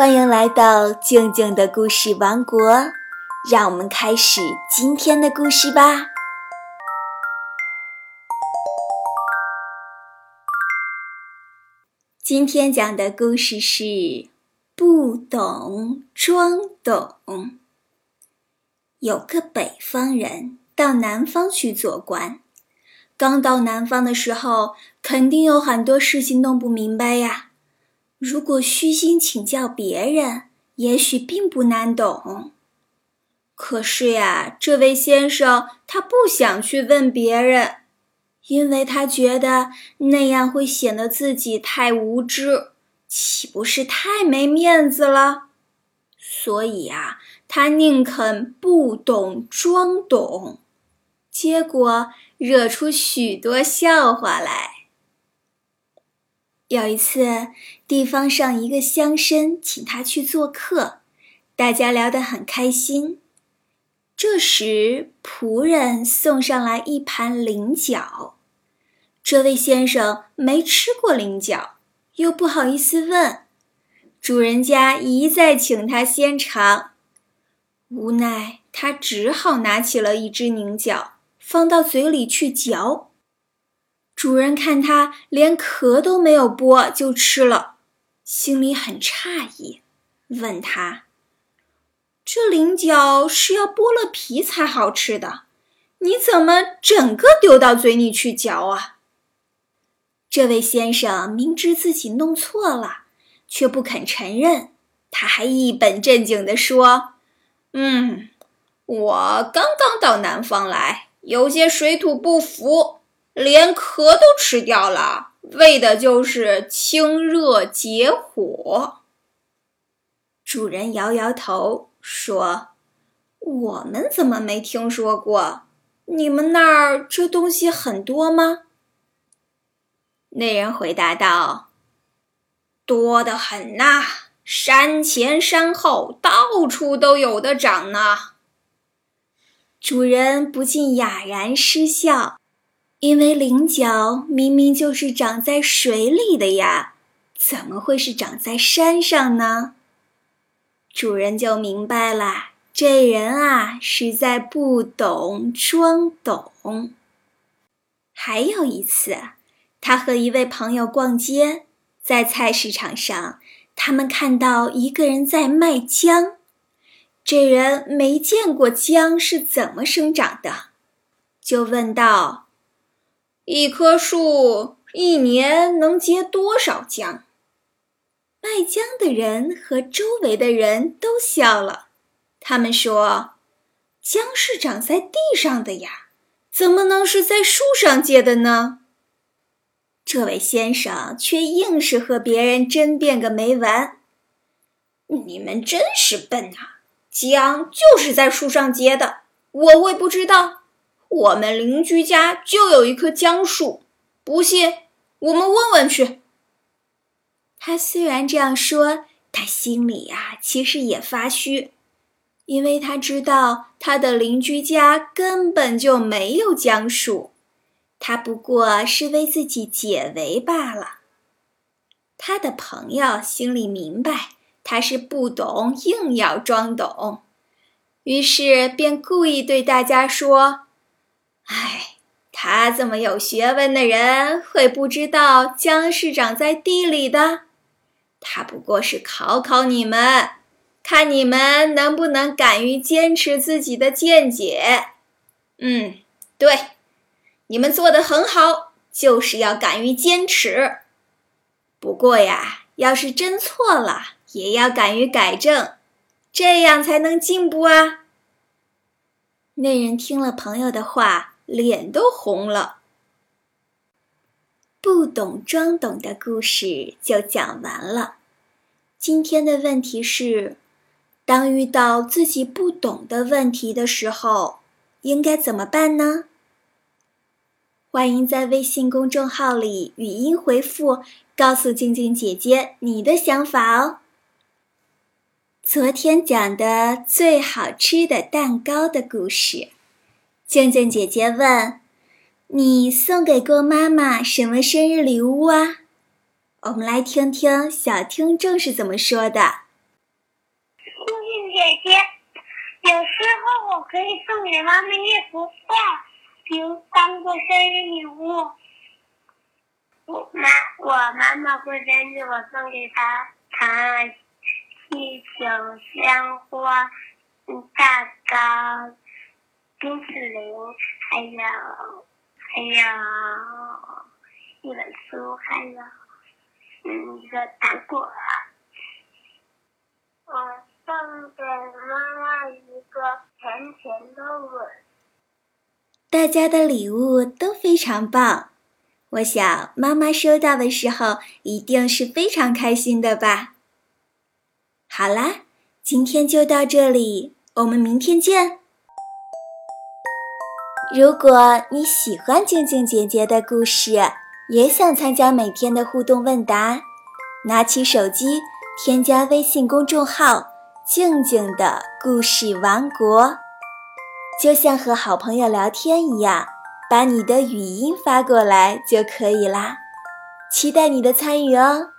欢迎来到静静的故事王国，让我们开始今天的故事吧。今天讲的故事是不懂装懂。有个北方人到南方去做官，刚到南方的时候，肯定有很多事情弄不明白呀。如果虚心请教别人，也许并不难懂。可是呀，这位先生他不想去问别人，因为他觉得那样会显得自己太无知，岂不是太没面子了？所以啊，他宁肯不懂装懂，结果惹出许多笑话来。有一次，地方上一个乡绅请他去做客，大家聊得很开心。这时，仆人送上来一盘菱角。这位先生没吃过菱角，又不好意思问，主人家一再请他先尝，无奈他只好拿起了一只菱角，放到嘴里去嚼。主人看他连壳都没有剥就吃了，心里很诧异，问他：“这菱角是要剥了皮才好吃的，你怎么整个丢到嘴里去嚼啊？”这位先生明知自己弄错了，却不肯承认，他还一本正经地说：“嗯，我刚刚到南方来，有些水土不服。”连壳都吃掉了，为的就是清热解火。主人摇摇头说：“我们怎么没听说过？你们那儿这东西很多吗？”那人回答道：“多得很呐，山前山后，到处都有的长呢。”主人不禁哑然失笑。因为菱角明明就是长在水里的呀，怎么会是长在山上呢？主人就明白了，这人啊实在不懂装懂。还有一次，他和一位朋友逛街，在菜市场上，他们看到一个人在卖姜，这人没见过姜是怎么生长的，就问道。一棵树一年能结多少姜？卖姜的人和周围的人都笑了。他们说：“姜是长在地上的呀，怎么能是在树上结的呢？”这位先生却硬是和别人争辩个没完。你们真是笨啊！姜就是在树上结的，我会不知道？我们邻居家就有一棵姜树，不信我们问问去。他虽然这样说，他心里呀其实也发虚，因为他知道他的邻居家根本就没有姜树，他不过是为自己解围罢了。他的朋友心里明白他是不懂，硬要装懂，于是便故意对大家说。哎，他这么有学问的人，会不知道姜是长在地里的？他不过是考考你们，看你们能不能敢于坚持自己的见解。嗯，对，你们做的很好，就是要敢于坚持。不过呀，要是真错了，也要敢于改正，这样才能进步啊。那人听了朋友的话。脸都红了。不懂装懂的故事就讲完了。今天的问题是：当遇到自己不懂的问题的时候，应该怎么办呢？欢迎在微信公众号里语音回复，告诉静静姐姐你的想法哦。昨天讲的最好吃的蛋糕的故事。静静姐姐问：“你送给过妈妈什么生日礼物啊？”我们来听听小听众是怎么说的。静静姐姐，有时候我可以送给妈妈一幅画，比如当做生日礼物。我妈，我妈妈会根据我送给她糖、气球、鲜花、蛋糕、冰淇淋，还有还有一本书，还有嗯一个糖果。我送给妈妈一个甜甜的吻。大家的礼物都非常棒。我想，妈妈收到的时候一定是非常开心的吧。好啦，今天就到这里，我们明天见。如果你喜欢静静姐姐的故事，也想参加每天的互动问答，拿起手机添加微信公众号“静静的故事王国”，就像和好朋友聊天一样。把你的语音发过来就可以啦，期待你的参与哦。